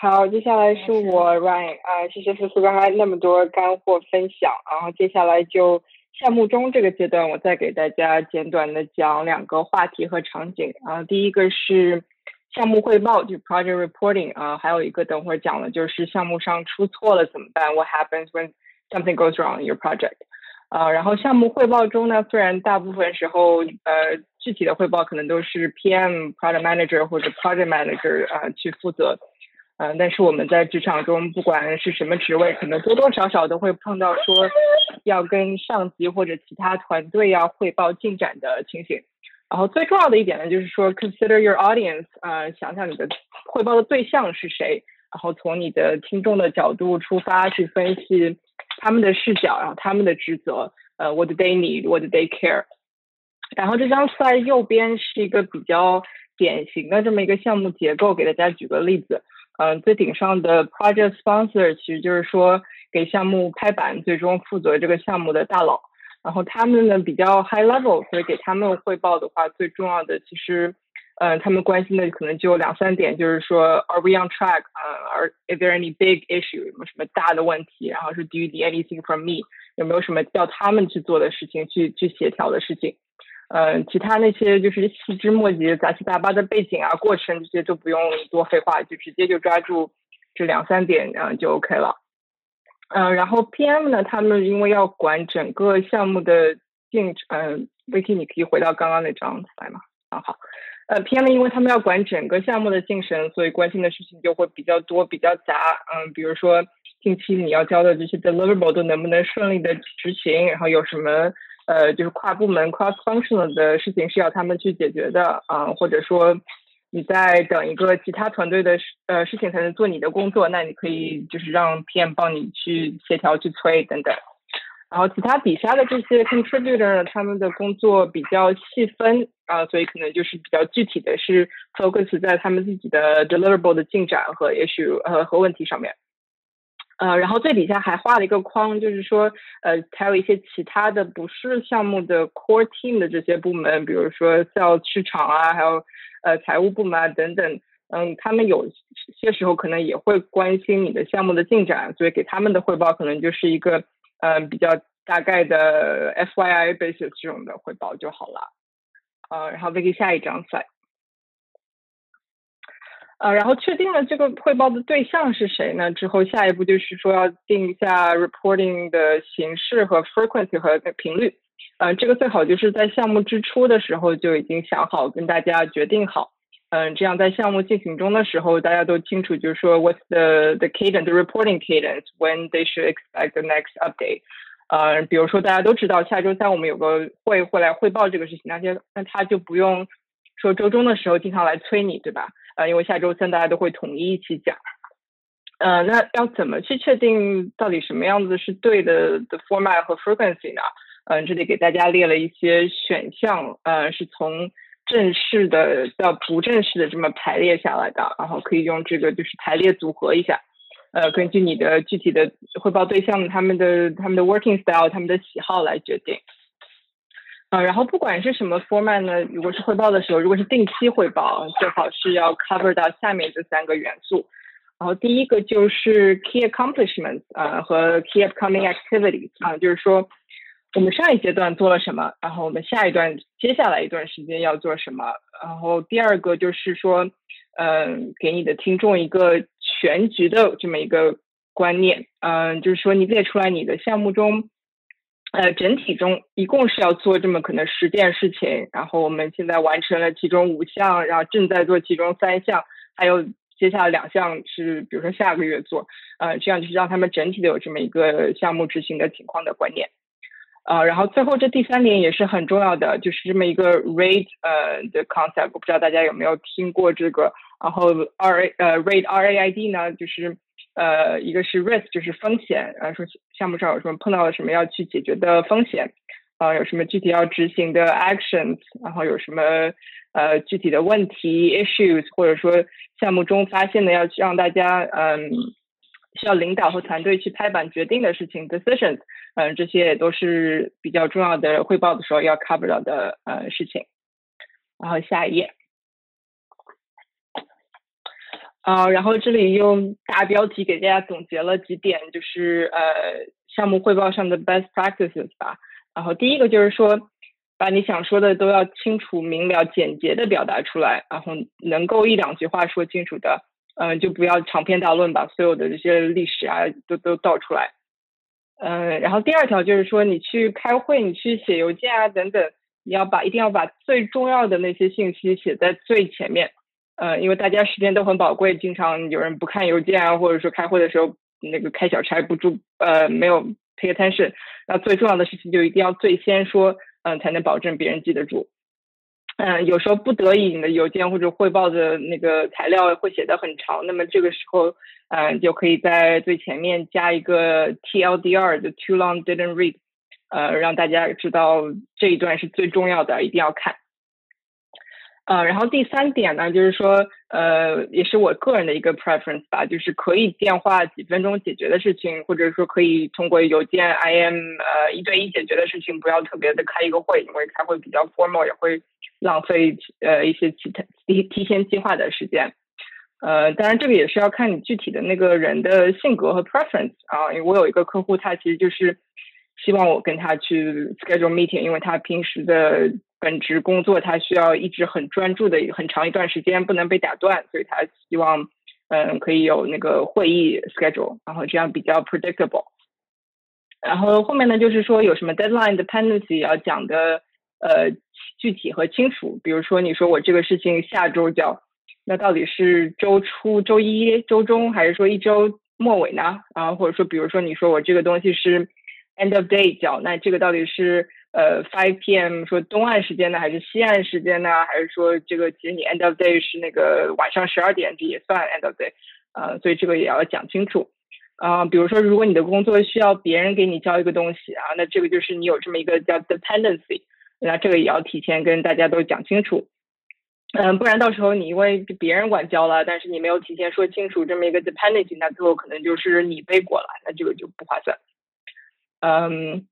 好，接下来是我 Ryan 啊，谢谢思思刚才那么多干货分享，然后接下来就项目中这个阶段，我再给大家简短的讲两个话题和场景啊，第一个是项目汇报，就 project reporting 啊，还有一个等会儿讲的就是项目上出错了怎么办？What happens when something goes wrong in your project？啊，然后项目汇报中呢，虽然大部分时候呃具体的汇报可能都是 PM、project manager 或者 project manager 啊去负责。嗯，但是我们在职场中，不管是什么职位，可能多多少少都会碰到说要跟上级或者其他团队要汇报进展的情形。然后最重要的一点呢，就是说 consider your audience，呃，想想你的汇报的对象是谁，然后从你的听众的角度出发去分析他们的视角，然后他们的职责，呃，what they need，what they care。然后这张图右边是一个比较典型的这么一个项目结构，给大家举个例子。嗯，最顶上的 project sponsor 其实就是说给项目拍板，最终负责这个项目的大佬。然后他们呢比较 high level，所以给他们汇报的话，最重要的其实，嗯，他们关心的可能就两三点，就是说 Are we on track？呃，Are is there any big issue？有没有什么大的问题？然后是 Do you need anything from me？有没有什么要他们去做的事情，去去协调的事情？嗯，其他那些就是细枝末节、杂七杂八的背景啊、过程这些都不用多废话，就直接就抓住这两三点，嗯，就 OK 了。嗯，然后 PM 呢，他们因为要管整个项目的进程，嗯，Vicky，你可以回到刚刚那张来吗？啊，好。呃，PM 因为他们要管整个项目的进程，所以关心的事情就会比较多、比较杂。嗯，比如说近期你要交的这些 deliverable 都能不能顺利的执行，然后有什么？呃，就是跨部门 cross functional 的事情是要他们去解决的啊，或者说你在等一个其他团队的事呃事情才能做你的工作，那你可以就是让 PM 帮你去协调、去催等等。然后其他底下的这些 contributor 他们的工作比较细分啊，所以可能就是比较具体的是 focus 在他们自己的 deliverable 的进展和 issue 呃和问题上面。呃，然后最底下还画了一个框，就是说，呃，还有一些其他的不是项目的 core team 的这些部门，比如说像市场啊，还有呃财务部门啊等等，嗯，他们有些时候可能也会关心你的项目的进展，所以给他们的汇报可能就是一个嗯比较大概的 FYI basis 这种的汇报就好了。呃，然后再给下一张 slide。呃，然后确定了这个汇报的对象是谁呢？之后下一步就是说要定一下 reporting 的形式和 frequency 和频率。呃，这个最好就是在项目之初的时候就已经想好，跟大家决定好。嗯，这样在项目进行中的时候，大家都清楚，就是说 what's the the cadence, the reporting cadence, when they should expect the next update。呃，比如说大家都知道下周三我们有个会会来汇报这个事情，那些那他就不用说周中的时候经常来催你，对吧？呃，因为下周三大家都会统一一起讲，呃，那要怎么去确定到底什么样子是对的的 format 和 frequency 呢？嗯，这里给大家列了一些选项，呃，是从正式的到不正式的这么排列下来的，然后可以用这个就是排列组合一下，呃，根据你的具体的汇报对象他们的他们的 working style 他们的喜好来决定。啊，然后不管是什么 format 呢，如果是汇报的时候，如果是定期汇报，最好是要 cover 到下面这三个元素。然后第一个就是 key accomplishments 啊和 key upcoming activities 啊，就是说我们上一阶段做了什么，然后我们下一段接下来一段时间要做什么。然后第二个就是说，嗯，给你的听众一个全局的这么一个观念，嗯，就是说你列出来你的项目中。呃，整体中一共是要做这么可能十件事情，然后我们现在完成了其中五项，然后正在做其中三项，还有接下来两项是比如说下个月做，呃，这样就是让他们整体的有这么一个项目执行的情况的观念，呃，然后最后这第三点也是很重要的，就是这么一个 rate 呃的 concept，我不知道大家有没有听过这个，然后 R A 呃 rate R A I D 呢，就是。呃，一个是 risk，就是风险，呃，说项目上有什么碰到了什么要去解决的风险，啊，有什么具体要执行的 actions，然后有什么呃具体的问题 issues，或者说项目中发现的要去让大家嗯需要领导和团队去拍板决定的事情 decisions，嗯，这些也都是比较重要的汇报的时候要 cover 到的呃事情。然后下一页。啊，然后这里用大标题给大家总结了几点，就是呃项目汇报上的 best practices 吧。然后第一个就是说，把你想说的都要清楚明了、简洁的表达出来，然后能够一两句话说清楚的，嗯，就不要长篇大论，把所有的这些历史啊都都倒出来。嗯，然后第二条就是说，你去开会、你去写邮件啊等等，你要把一定要把最重要的那些信息写在最前面。呃，因为大家时间都很宝贵，经常有人不看邮件啊，或者说开会的时候那个开小差不注，呃，没有 pay attention。那最重要的事情就一定要最先说，嗯，才能保证别人记得住。嗯，有时候不得已，你的邮件或者汇报的那个材料会写的很长，那么这个时候，嗯，就可以在最前面加一个 TLDR 的 Too Long Didn't Read，呃，让大家知道这一段是最重要的，一定要看。呃，然后第三点呢，就是说，呃，也是我个人的一个 preference 吧，就是可以电话几分钟解决的事情，或者说可以通过邮件 IM 呃一对一解决的事情，不要特别的开一个会，因为开会比较 formal，也会浪费呃一些其他提提前计划的时间。呃，当然这个也是要看你具体的那个人的性格和 preference 啊，因为我有一个客户，他其实就是希望我跟他去 schedule meeting，因为他平时的。本职工作他需要一直很专注的很长一段时间，不能被打断，所以他希望嗯可以有那个会议 schedule，然后这样比较 predictable。然后后面呢就是说有什么 deadline dependency 要讲的呃具体和清楚，比如说你说我这个事情下周交，那到底是周初、周一、周中，还是说一周末尾呢？然后或者说比如说你说我这个东西是 end of day 交，那这个到底是？呃，five p.m. 说东岸时间呢，还是西岸时间呢？还是说这个其实你 end of day 是那个晚上十二点，这也算 end of day？呃，所以这个也要讲清楚。啊，比如说如果你的工作需要别人给你交一个东西啊，那这个就是你有这么一个叫 dependency，那这个也要提前跟大家都讲清楚。嗯，不然到时候你因为别人管交了，但是你没有提前说清楚这么一个 dependency，那最后可能就是你背锅了，那这个就不划算。嗯。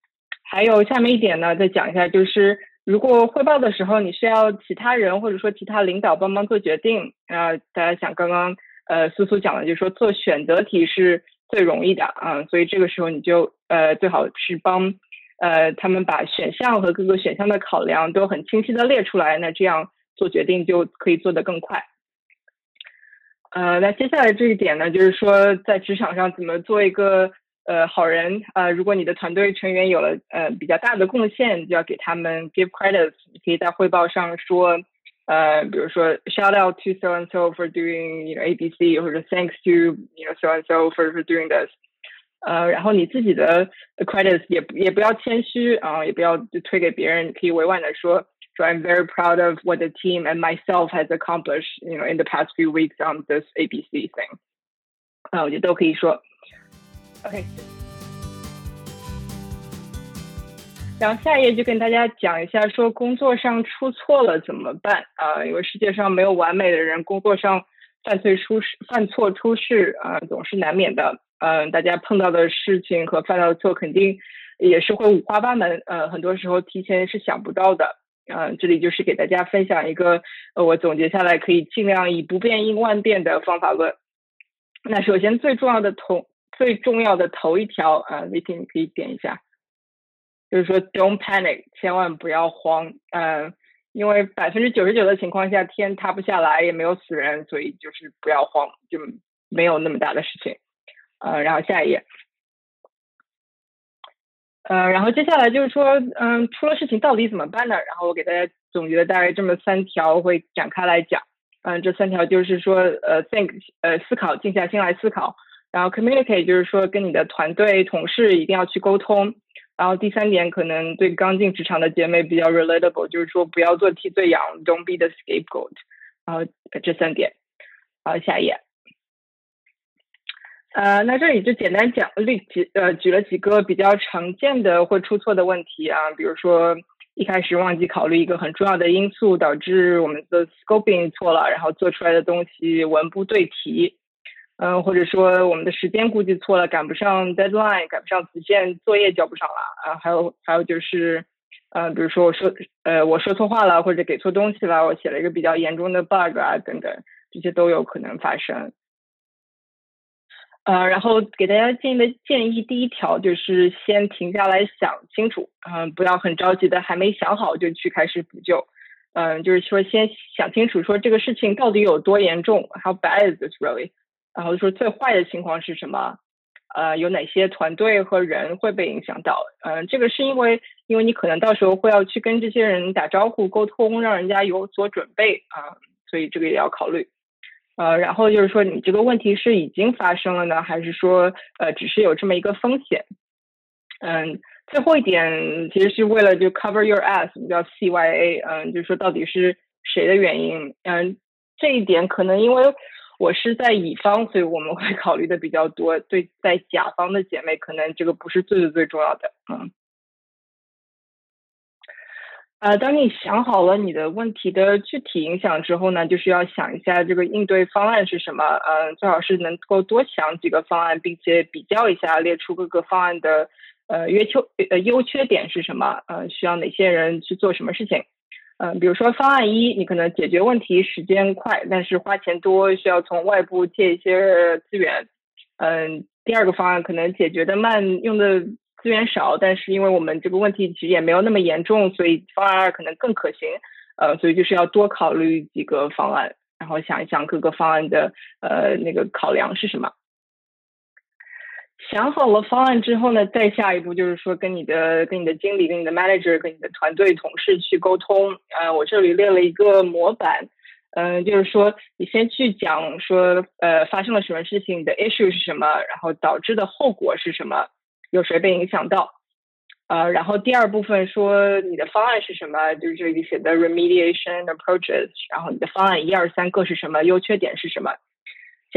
还有下面一点呢，再讲一下，就是如果汇报的时候你需要其他人或者说其他领导帮忙做决定，啊，大家想刚刚呃苏苏讲的，就是说做选择题是最容易的啊，所以这个时候你就呃最好是帮呃他们把选项和各个选项的考量都很清晰的列出来，那这样做决定就可以做得更快。呃，那接下来这一点呢，就是说在职场上怎么做一个。呃，好人呃，如果你的团队成员有了呃比较大的贡献，就要给他们 give credits。你可以在汇报上说，呃，比如说 shout out to so and so for doing you know A B C，或者 thanks to you know so and so for for doing this。呃，然后你自己的 credits 也也不要谦虚啊，也不要推给别人，可以委婉的说说 I'm very proud of what the team and myself has accomplished you know in the past few weeks on this A B C thing。啊，我觉得都可以说。 OK，然后下一页就跟大家讲一下，说工作上出错了怎么办啊？因为世界上没有完美的人，工作上犯罪出事、犯错出事啊，总是难免的。嗯，大家碰到的事情和犯到的错，肯定也是会五花八门。呃，很多时候提前是想不到的。嗯，这里就是给大家分享一个，呃，我总结下来可以尽量以不变应万变的方法论。那首先最重要的同。最重要的头一条啊，李婷你可以点一下，就是说 Don't panic，千万不要慌，嗯，因为百分之九十九的情况下天塌不下来，也没有死人，所以就是不要慌，就没有那么大的事情，呃，然后下一页，呃，然后接下来就是说，嗯，出了事情到底怎么办呢？然后我给大家总结了大概这么三条，会展开来讲，嗯，这三条就是说，呃，think，呃，思考，静下心来思考。然后 communicate 就是说跟你的团队同事一定要去沟通。然后第三点可能对刚进职场的姐妹比较 relatable，就是说不要做替罪羊，don't be the scapegoat。然后这三点，好，下一页。呃，那这里就简单讲例几呃举了几个比较常见的会出错的问题啊，比如说一开始忘记考虑一个很重要的因素，导致我们的 scoping 错了，然后做出来的东西文不对题。嗯，或者说我们的时间估计错了，赶不上 deadline，赶不上时限，作业交不上了啊。还有还有就是，呃，比如说我说呃我说错话了，或者给错东西了，我写了一个比较严重的 bug 啊等等，这些都有可能发生。呃，然后给大家建议的建议，第一条就是先停下来想清楚，嗯，不要很着急的还没想好就去开始补救，嗯，就是说先想清楚，说这个事情到底有多严重，How bad is this really？然后说最坏的情况是什么？呃，有哪些团队和人会被影响到？嗯，这个是因为，因为你可能到时候会要去跟这些人打招呼、沟通，让人家有所准备啊，所以这个也要考虑。呃，然后就是说，你这个问题是已经发生了呢，还是说呃，只是有这么一个风险？嗯，最后一点其实是为了就 cover your ass，叫 CYA，嗯，就是说到底是谁的原因？嗯，这一点可能因为。我是在乙方，所以我们会考虑的比较多。对，在甲方的姐妹，可能这个不是最最最重要的。嗯，呃，当你想好了你的问题的具体影响之后呢，就是要想一下这个应对方案是什么。嗯，最好是能够多想几个方案，并且比较一下，列出各个方案的呃约缺呃优缺点是什么。呃，需要哪些人去做什么事情。嗯，比如说方案一，你可能解决问题时间快，但是花钱多，需要从外部借一些资源。嗯，第二个方案可能解决的慢，用的资源少，但是因为我们这个问题其实也没有那么严重，所以方案二可能更可行。呃，所以就是要多考虑几个方案，然后想一想各个方案的呃那个考量是什么。想好了方案之后呢，再下一步就是说跟你的、跟你的经理、跟你的 manager、跟你的团队同事去沟通。呃，我这里列了一个模板，嗯，就是说你先去讲说，呃，发生了什么事情，你的 issue 是什么，然后导致的后果是什么，有谁被影响到，呃，然后第二部分说你的方案是什么，就是这里写的 remediation approaches，然后你的方案一二三各是什么，优缺点是什么。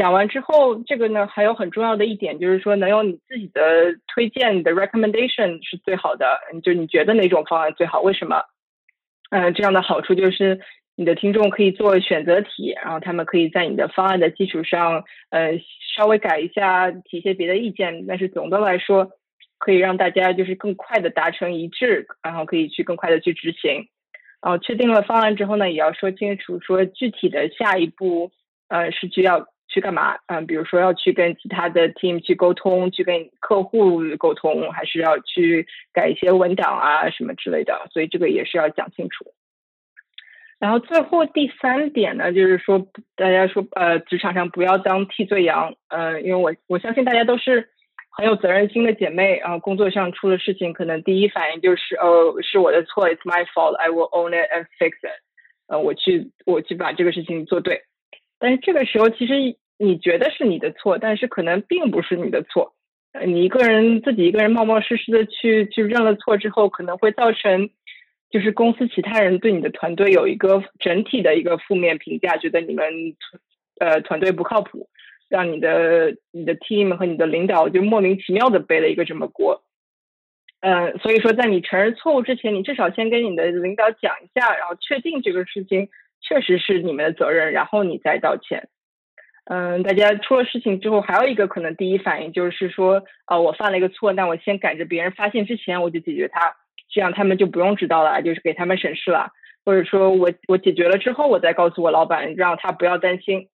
讲完之后，这个呢还有很重要的一点，就是说能用你自己的推荐，的 recommendation 是最好的。就你觉得哪种方案最好？为什么？嗯，这样的好处就是你的听众可以做选择题，然后他们可以在你的方案的基础上，呃，稍微改一下，提一些别的意见。但是总的来说，可以让大家就是更快的达成一致，然后可以去更快的去执行。然后确定了方案之后呢，也要说清楚，说具体的下一步，呃，是需要。去干嘛？嗯，比如说要去跟其他的 team 去沟通，去跟客户沟通，还是要去改一些文档啊什么之类的，所以这个也是要讲清楚。然后最后第三点呢，就是说大家说呃，职场上不要当替罪羊，呃，因为我我相信大家都是很有责任心的姐妹啊，工作上出了事情，可能第一反应就是哦，是我的错，it's my fault，I will own it and fix it，呃，我去我去把这个事情做对。但是这个时候，其实你觉得是你的错，但是可能并不是你的错。呃，你一个人自己一个人冒冒失失的去去认了错之后，可能会造成就是公司其他人对你的团队有一个整体的一个负面评价，觉得你们呃团队不靠谱，让你的你的 team 和你的领导就莫名其妙的背了一个这么锅。嗯，所以说在你承认错误之前，你至少先跟你的领导讲一下，然后确定这个事情。确实是你们的责任，然后你再道歉。嗯，大家出了事情之后，还有一个可能第一反应就是说，啊，我犯了一个错，那我先赶着别人发现之前我就解决它，这样他们就不用知道了，就是给他们省事了。或者说我我解决了之后，我再告诉我老板，让他不要担心。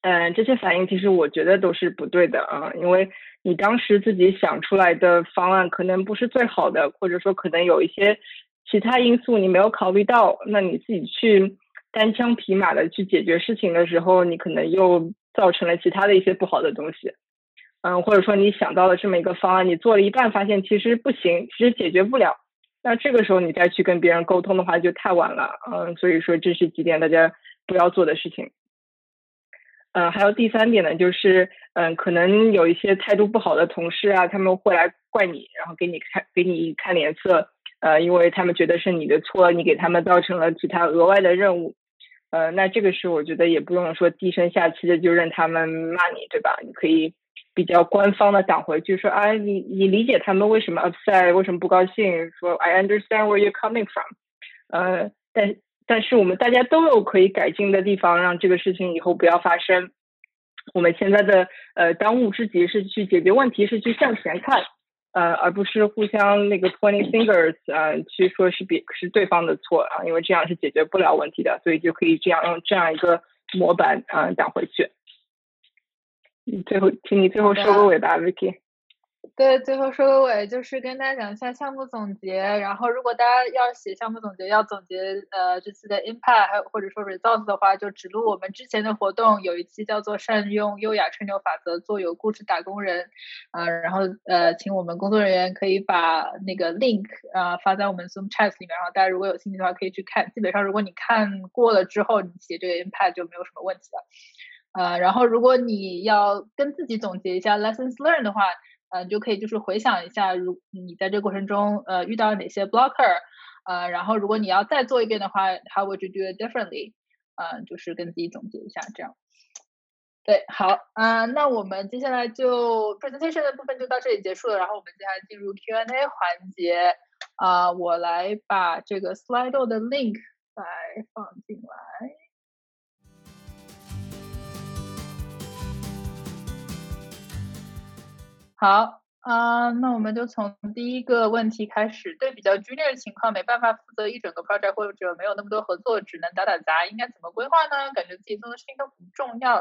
嗯，这些反应其实我觉得都是不对的啊，因为你当时自己想出来的方案可能不是最好的，或者说可能有一些其他因素你没有考虑到，那你自己去。单枪匹马的去解决事情的时候，你可能又造成了其他的一些不好的东西，嗯，或者说你想到了这么一个方案，你做了一半发现其实不行，其实解决不了，那这个时候你再去跟别人沟通的话就太晚了，嗯，所以说这是几点大家不要做的事情，嗯，还有第三点呢，就是嗯，可能有一些态度不好的同事啊，他们会来怪你，然后给你看给你看脸色，呃，因为他们觉得是你的错，你给他们造成了其他额外的任务。呃，那这个时候我觉得也不用说低声下气的就任他们骂你，对吧？你可以比较官方的讲回去，说啊，你你理解他们为什么 upset，为什么不高兴？说 I understand where you're coming from。呃，但但是我们大家都有可以改进的地方，让这个事情以后不要发生。我们现在的呃当务之急是去解决问题，是去向前看，呃，而不是互相那个 pointing fingers，呃，去说是别是对方的错啊，因为这样是解决不了问题的，所以就可以这样用这样一个模板啊讲回去。最后，请你最后收个尾吧，Vicky。对，最后收个尾，就是跟大家讲一下项目总结。然后，如果大家要写项目总结，要总结呃这次的 impact，还有或者说 results 的话，就只录我们之前的活动，有一期叫做善用优雅吹牛法则做有故事打工人。啊，然后呃，请我们工作人员可以把那个 link 啊发在我们 Zoom chat 里面，然后大家如果有兴趣的话可以去看。基本上，如果你看过了之后，你写这个 impact 就没有什么问题了。呃，然后如果你要跟自己总结一下 lessons learned 的话，呃，就可以就是回想一下，如你在这过程中呃遇到哪些 blocker，呃，然后如果你要再做一遍的话，how would you do it differently？呃，就是跟自己总结一下这样。对，好，啊，那我们接下来就 presentation 的部分就到这里结束了，然后我们接下来进入 Q&A 环节，啊，我来把这个 Slido 的 link 来放进来。好啊，那我们就从第一个问题开始。对比较 junior 的情况，没办法负责一整个 project，或者没有那么多合作，只能打打杂，应该怎么规划呢？感觉自己做的事情都不重要。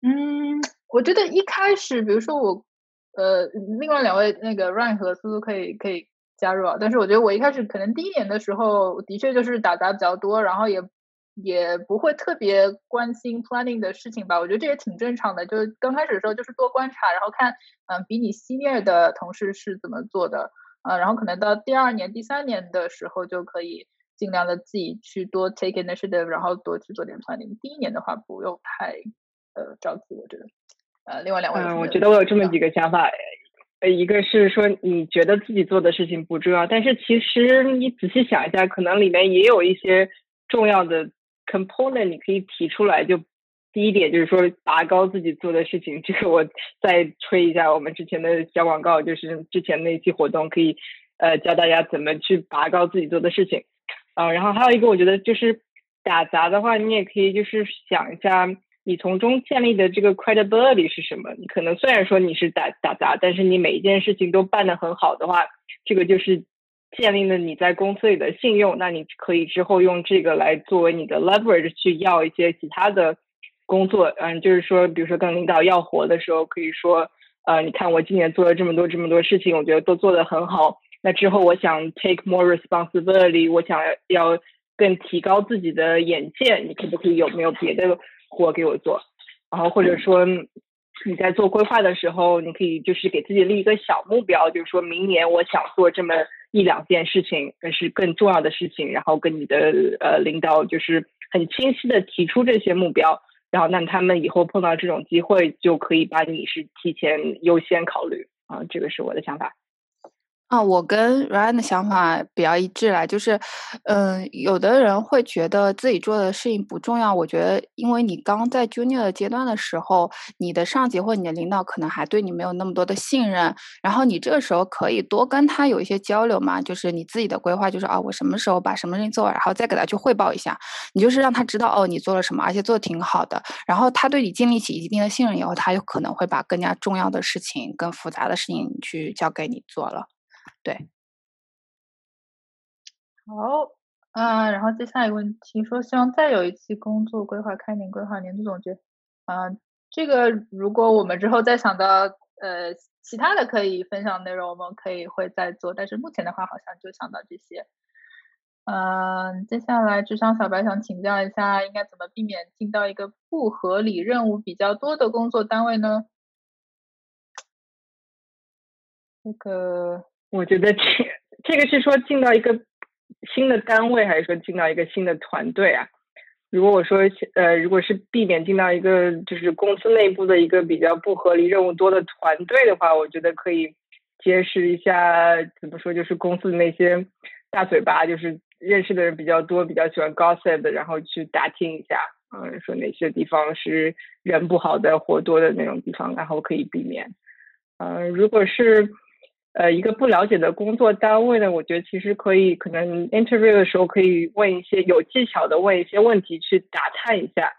嗯，我觉得一开始，比如说我，呃，另外两位那个 Ryan 和苏苏可以可以加入啊。但是我觉得我一开始可能第一年的时候，的确就是打杂比较多，然后也。也不会特别关心 planning 的事情吧，我觉得这也挺正常的。就是刚开始的时候，就是多观察，然后看，嗯，比你 senior 的同事是怎么做的，呃，然后可能到第二年、第三年的时候，就可以尽量的自己去多 take initiative，然后多去做点 planning。第一年的话，不用太呃着急，我觉得。呃，另外两位，嗯，我觉得我有这么几个想法，呃，一个是说你觉得自己做的事情不重要，但是其实你仔细想一下，可能里面也有一些重要的。Component 你可以提出来，就第一点就是说拔高自己做的事情，这个我再吹一下我们之前的小广告，就是之前那期活动可以呃教大家怎么去拔高自己做的事情啊。然后还有一个我觉得就是打杂的话，你也可以就是想一下你从中建立的这个 credibility 是什么。你可能虽然说你是打打杂，但是你每一件事情都办得很好的话，这个就是。建立了你在公司里的信用，那你可以之后用这个来作为你的 leverage 去要一些其他的工作。嗯，就是说，比如说跟领导要活的时候，可以说，呃，你看我今年做了这么多这么多事情，我觉得都做得很好。那之后我想 take more responsibility，我想要更提高自己的眼界，你可不可以有没有别的活给我做？然后或者说你在做规划的时候，你可以就是给自己立一个小目标，就是说明年我想做这么。一两件事情，那是更重要的事情，然后跟你的呃领导就是很清晰的提出这些目标，然后那他们以后碰到这种机会，就可以把你是提前优先考虑啊，这个是我的想法。啊，我跟 Ryan 的想法比较一致啦，就是，嗯，有的人会觉得自己做的事情不重要。我觉得，因为你刚在 Junior 的阶段的时候，你的上级或你的领导可能还对你没有那么多的信任，然后你这个时候可以多跟他有一些交流嘛，就是你自己的规划，就是啊，我什么时候把什么事情做完，然后再给他去汇报一下，你就是让他知道哦，你做了什么，而且做的挺好的，然后他对你建立起一定的信任以后，他有可能会把更加重要的事情、更复杂的事情去交给你做了。对，好，啊，然后接下来一个问题说，希望再有一期工作规划、开年规划、年度总结，啊，这个如果我们之后再想到呃其他的可以分享内容，我们可以会再做，但是目前的话好像就想到这些。嗯，接下来智商小白想请教一下，应该怎么避免进到一个不合理、任务比较多的工作单位呢？这个。我觉得这这个是说进到一个新的单位，还是说进到一个新的团队啊？如果我说呃，如果是避免进到一个就是公司内部的一个比较不合理、任务多的团队的话，我觉得可以结识一下，怎么说就是公司的那些大嘴巴，就是认识的人比较多、比较喜欢 gossip 的，然后去打听一下嗯，说哪些地方是人不好的、活多的那种地方，然后可以避免。嗯，如果是呃一个不了解的工作单位呢，我觉得其实可以，可能 interview 的时候可以问一些有技巧的问一些问题去打探一下。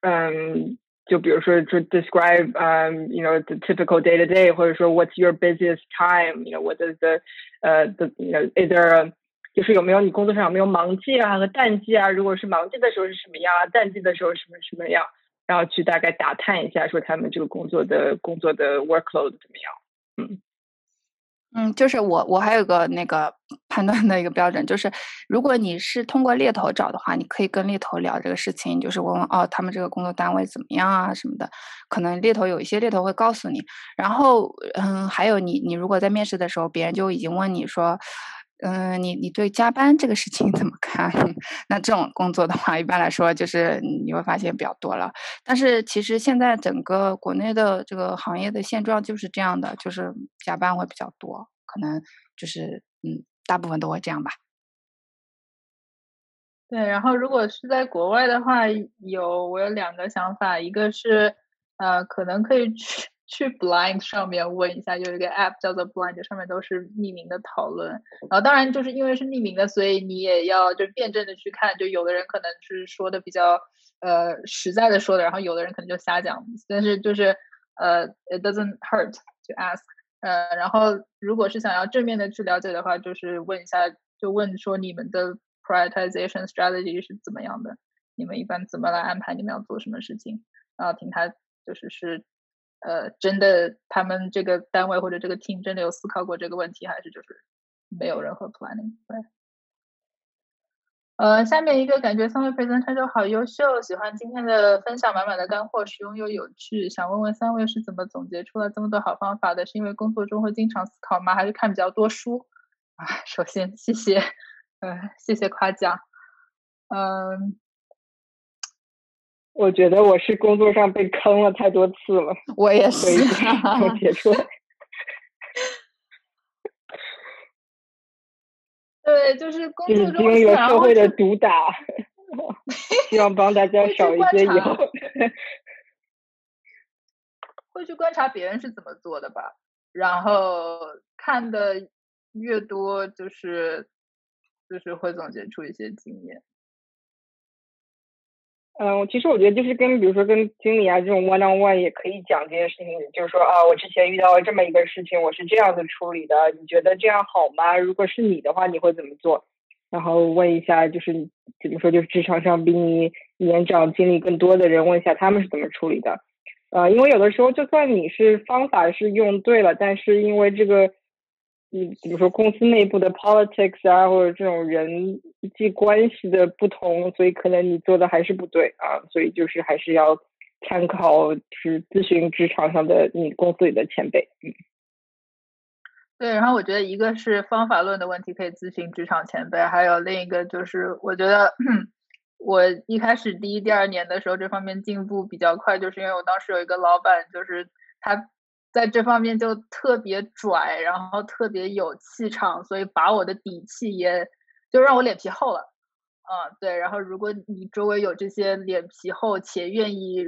嗯，就比如说就 describe um you know the typical day to day，或者说 what's your busiest time，you know what is the 呃 the you know is there 就是有没有你工作上有没有忙季啊和淡季啊？如果是忙季的时候是什么样啊？淡季的时候什么什么样？然后去大概打探一下，说他们这个工作的工作的 workload 怎么样？嗯嗯，就是我我还有个那个判断的一个标准，就是如果你是通过猎头找的话，你可以跟猎头聊这个事情，就是问问哦，他们这个工作单位怎么样啊什么的，可能猎头有一些猎头会告诉你。然后嗯，还有你你如果在面试的时候，别人就已经问你说。嗯，你你对加班这个事情 怎么看？那这种工作的话，一般来说就是你会发现比较多了。但是其实现在整个国内的这个行业的现状就是这样的，就是加班会比较多，可能就是嗯，大部分都会这样吧。对，然后如果是在国外的话，有我有两个想法，一个是呃，可能可以去。去 Blind 上面问一下，有一个 App 叫做 Blind，上面都是匿名的讨论。然后当然就是因为是匿名的，所以你也要就辩证的去看。就有的人可能是说的比较呃实在的说的，然后有的人可能就瞎讲。但是就是呃，It doesn't hurt to ask。呃，然后如果是想要正面的去了解的话，就是问一下，就问说你们的 prioritization strategy 是怎么样的？你们一般怎么来安排你们要做什么事情？然后听他就是是。呃，真的，他们这个单位或者这个 team 真的有思考过这个问题，还是就是没有任何 planning？对。呃，下面一个感觉三位 presenter 好优秀，喜欢今天的分享，满满的干货，实用又有趣。想问问三位是怎么总结出了这么多好方法的？是因为工作中会经常思考吗？还是看比较多书？啊，首先谢谢，呃，谢谢夸奖。嗯。我觉得我是工作上被坑了太多次了，我也是 总结出来。对，就是工作中经历了社会的毒打，希望帮大家少一些以后。会去观察别人是怎么做的吧，然后看的越多，就是就是会总结出一些经验。嗯，其实我觉得就是跟比如说跟经理啊这种 one on one 也可以讲这件事情，就是说啊，我之前遇到了这么一个事情，我是这样子处理的，你觉得这样好吗？如果是你的话，你会怎么做？然后问一下，就是怎么说，就是职场上比你年长、经历更多的人，问一下他们是怎么处理的。呃，因为有的时候就算你是方法是用对了，但是因为这个。你比如说公司内部的 politics 啊，或者这种人际关系的不同，所以可能你做的还是不对啊，所以就是还是要参考，是咨询职场上的你公司里的前辈。嗯，对，然后我觉得一个是方法论的问题可以咨询职场前辈，还有另一个就是我觉得 我一开始第一、第二年的时候这方面进步比较快，就是因为我当时有一个老板，就是他。在这方面就特别拽，然后特别有气场，所以把我的底气也就让我脸皮厚了。嗯，对。然后如果你周围有这些脸皮厚且愿意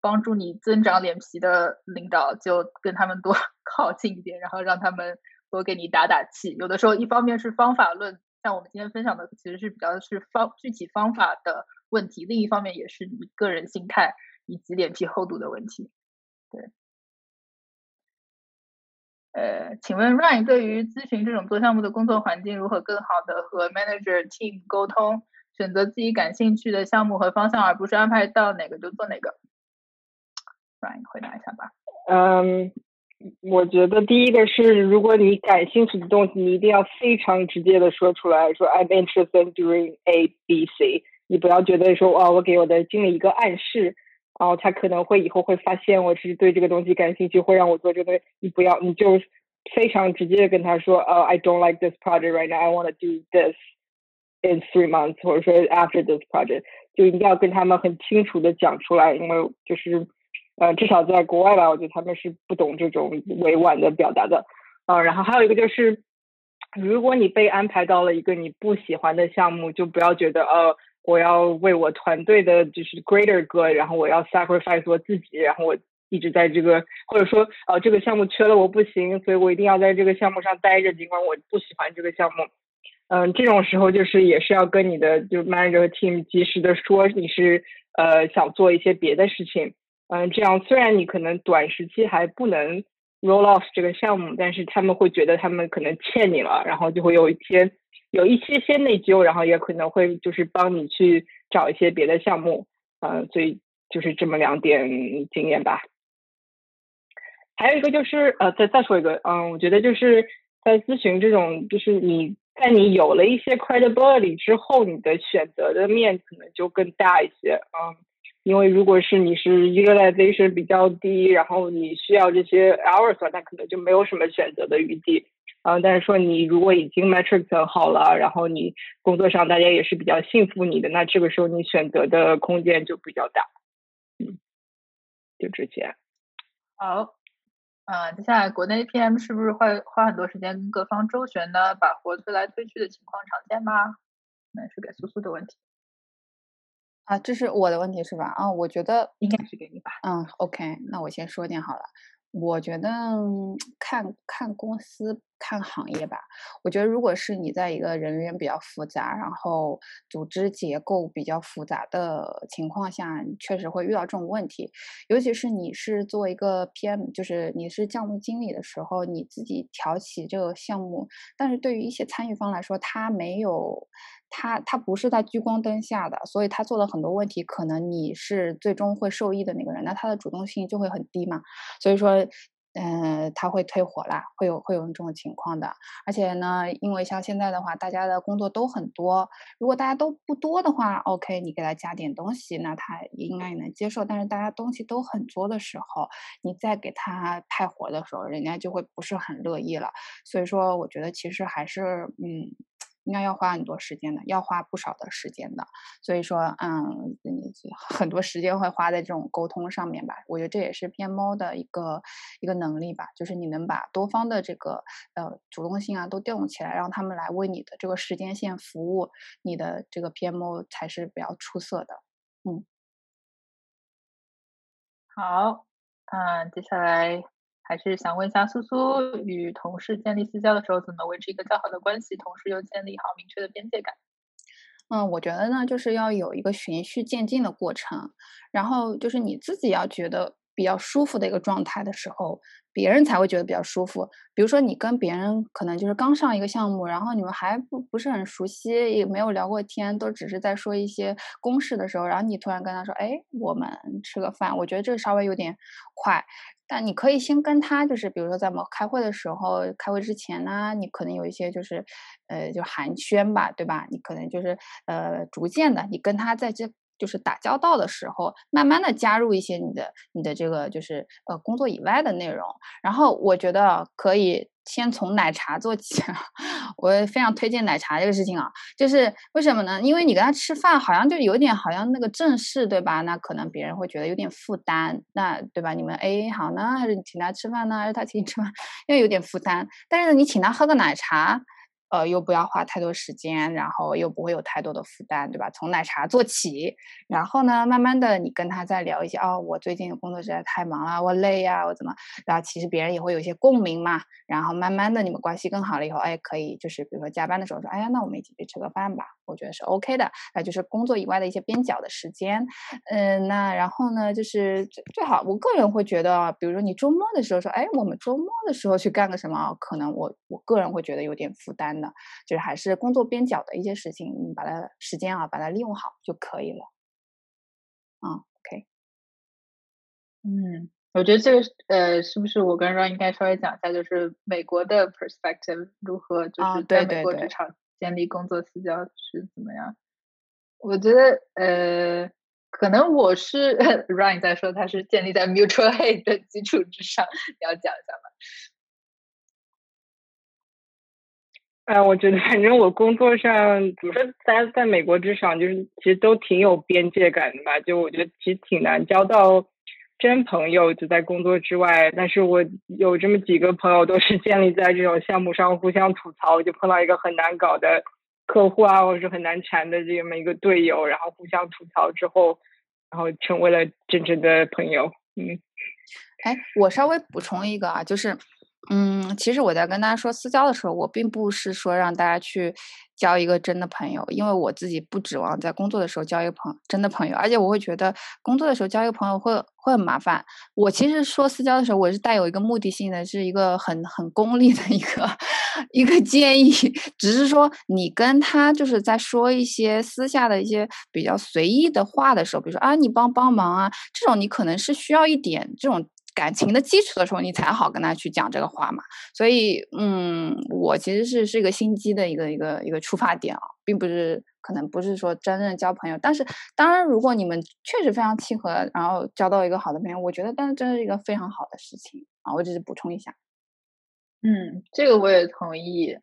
帮助你增长脸皮的领导，就跟他们多 靠近一点，然后让他们多给你打打气。有的时候，一方面是方法论，像我们今天分享的其实是比较是方具体方法的问题；另一方面也是你个人心态以及脸皮厚度的问题。对。呃，请问 Ryan 对于咨询这种做项目的工作环境，如何更好的和 manager team 沟通，选择自己感兴趣的项目和方向，而不是安排到哪个就做哪个？Ryan 回答一下吧。嗯，我觉得第一个是，如果你感兴趣的东西，你一定要非常直接的说出来，说 I'm interested in doing A B C。你不要觉得说，哦，我给我的经理一个暗示。然后他可能会以后会发现我是对这个东西感兴趣，会让我做这个。你不要，你就非常直接的跟他说，呃，I don't like this project right now. I want to do this in three months，或者说 after this project，就一定要跟他们很清楚的讲出来，因为就是呃，至少在国外吧，我觉得他们是不懂这种委婉的表达的。啊，然后还有一个就是，如果你被安排到了一个你不喜欢的项目，就不要觉得呃。我要为我团队的就是 greater 哥然后我要 sacrifice 我自己，然后我一直在这个或者说呃这个项目缺了我不行，所以我一定要在这个项目上待着，尽管我不喜欢这个项目。嗯，这种时候就是也是要跟你的就 manager 和 team 及时的说你是呃想做一些别的事情。嗯，这样虽然你可能短时期还不能 roll off 这个项目，但是他们会觉得他们可能欠你了，然后就会有一些有一些些内疚，然后也可能会就是帮你去找一些别的项目。嗯，所以就是这么两点经验吧。还有一个就是呃，再再说一个，嗯，我觉得就是在咨询这种，就是你。在你有了一些 credibility 之后，你的选择的面可能就更大一些，嗯，因为如果是你是 utilization 比较低，然后你需要这些 hours，那可能就没有什么选择的余地，嗯，但是说你如果已经 metrics 很好了，然后你工作上大家也是比较信服你的，那这个时候你选择的空间就比较大，嗯，就这些。好。啊，接下来国内 PM 是不是会花很多时间跟各方周旋呢？把活推来推去的情况常见吗？那是给苏苏的问题。啊，这是我的问题是吧？啊，我觉得应该是给你吧。嗯，OK，那我先说点好了。我觉得看看公司。看行业吧，我觉得如果是你在一个人员比较复杂，然后组织结构比较复杂的情况下，确实会遇到这种问题。尤其是你是做一个 PM，就是你是项目经理的时候，你自己挑起这个项目，但是对于一些参与方来说，他没有他他不是在聚光灯下的，所以他做了很多问题，可能你是最终会受益的那个人，那他的主动性就会很低嘛。所以说。嗯，他会退火啦，会有会有这种情况的。而且呢，因为像现在的话，大家的工作都很多，如果大家都不多的话，OK，你给他加点东西，那他应该也能接受。但是大家东西都很多的时候，你再给他派活的时候，人家就会不是很乐意了。所以说，我觉得其实还是嗯。应该要花很多时间的，要花不少的时间的。所以说，嗯，很多时间会花在这种沟通上面吧。我觉得这也是 PMO 的一个一个能力吧，就是你能把多方的这个呃主动性啊都调动起来，让他们来为你的这个时间线服务，你的这个 PMO 才是比较出色的。嗯，好，嗯，接下来。还是想问一下苏苏，与同事建立私交的时候，怎么维持一个较好的关系，同时又建立好明确的边界感？嗯，我觉得呢，就是要有一个循序渐进的过程，然后就是你自己要觉得比较舒服的一个状态的时候。别人才会觉得比较舒服。比如说，你跟别人可能就是刚上一个项目，然后你们还不不是很熟悉，也没有聊过天，都只是在说一些公式的时候，然后你突然跟他说：“哎，我们吃个饭。”我觉得这稍微有点快，但你可以先跟他，就是比如说在我们开会的时候，开会之前呢，你可能有一些就是，呃，就寒暄吧，对吧？你可能就是呃，逐渐的，你跟他在这。就是打交道的时候，慢慢的加入一些你的你的这个就是呃工作以外的内容，然后我觉得可以先从奶茶做起，我非常推荐奶茶这个事情啊，就是为什么呢？因为你跟他吃饭好像就有点好像那个正式对吧？那可能别人会觉得有点负担，那对吧？你们 AA 好呢，还是你请他吃饭呢，还是他请你吃饭？因为有点负担，但是你请他喝个奶茶。呃，又不要花太多时间，然后又不会有太多的负担，对吧？从奶茶做起，然后呢，慢慢的你跟他再聊一些，哦，我最近工作实在太忙了，我累呀，我怎么？然后其实别人也会有一些共鸣嘛，然后慢慢的你们关系更好了以后，哎，可以就是比如说加班的时候说，哎呀，那我们一起去吃个饭吧，我觉得是 OK 的，那就是工作以外的一些边角的时间，嗯，那然后呢，就是最最好，我个人会觉得，比如说你周末的时候说，哎，我们周末的时候去干个什么，可能我我个人会觉得有点负担的。就是还是工作边角的一些事情，你把它时间啊，把它利用好就可以了。啊，OK。嗯，我觉得这个呃，是不是我跟 Ron 应该稍微讲一下，就是美国的 perspective 如何，就是在美国职场建立工作私交是怎么样？我觉得呃，可能我是 Ron 在说，它是建立在 mutual hate 的基础之上，你要讲一下吗？哎，我觉得反正我工作上怎么说，在在美国职场就是其实都挺有边界感的吧。就我觉得其实挺难交到真朋友，就在工作之外。但是我有这么几个朋友，都是建立在这种项目上互相吐槽，就碰到一个很难搞的客户啊，或者是很难缠的这么一个队友，然后互相吐槽之后，然后成为了真正的朋友。嗯，哎，我稍微补充一个啊，就是。嗯，其实我在跟大家说私交的时候，我并不是说让大家去交一个真的朋友，因为我自己不指望在工作的时候交一个朋真的朋友，而且我会觉得工作的时候交一个朋友会会很麻烦。我其实说私交的时候，我是带有一个目的性的，是一个很很功利的一个 一个建议，只是说你跟他就是在说一些私下的一些比较随意的话的时候，比如说啊你帮帮忙啊这种，你可能是需要一点这种。感情的基础的时候，你才好跟他去讲这个话嘛。所以，嗯，我其实是是一个心机的一个一个一个出发点啊，并不是可能不是说真正交朋友。但是，当然，如果你们确实非常契合，然后交到一个好的朋友，我觉得，当然真的是一个非常好的事情啊。我只是补充一下。嗯，这个我也同意。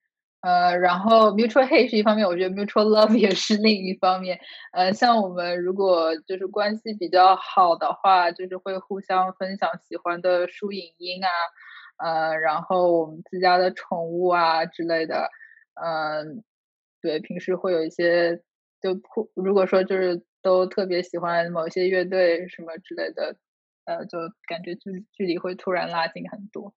呃，然后 mutual hate 是一方面，我觉得 mutual love 也是另一方面。呃，像我们如果就是关系比较好的话，就是会互相分享喜欢的书影音啊，呃，然后我们自家的宠物啊之类的。嗯，对，平时会有一些，就如果说就是都特别喜欢某些乐队什么之类的，呃，就感觉距距离会突然拉近很多。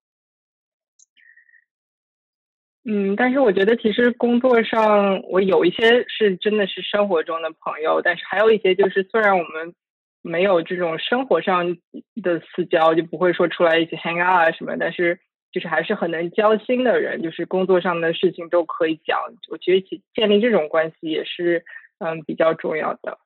嗯，但是我觉得其实工作上我有一些是真的是生活中的朋友，但是还有一些就是虽然我们没有这种生活上的私交，就不会说出来一起 hang out 啊什么，但是就是还是很能交心的人，就是工作上的事情都可以讲。我觉得建立这种关系也是嗯比较重要的。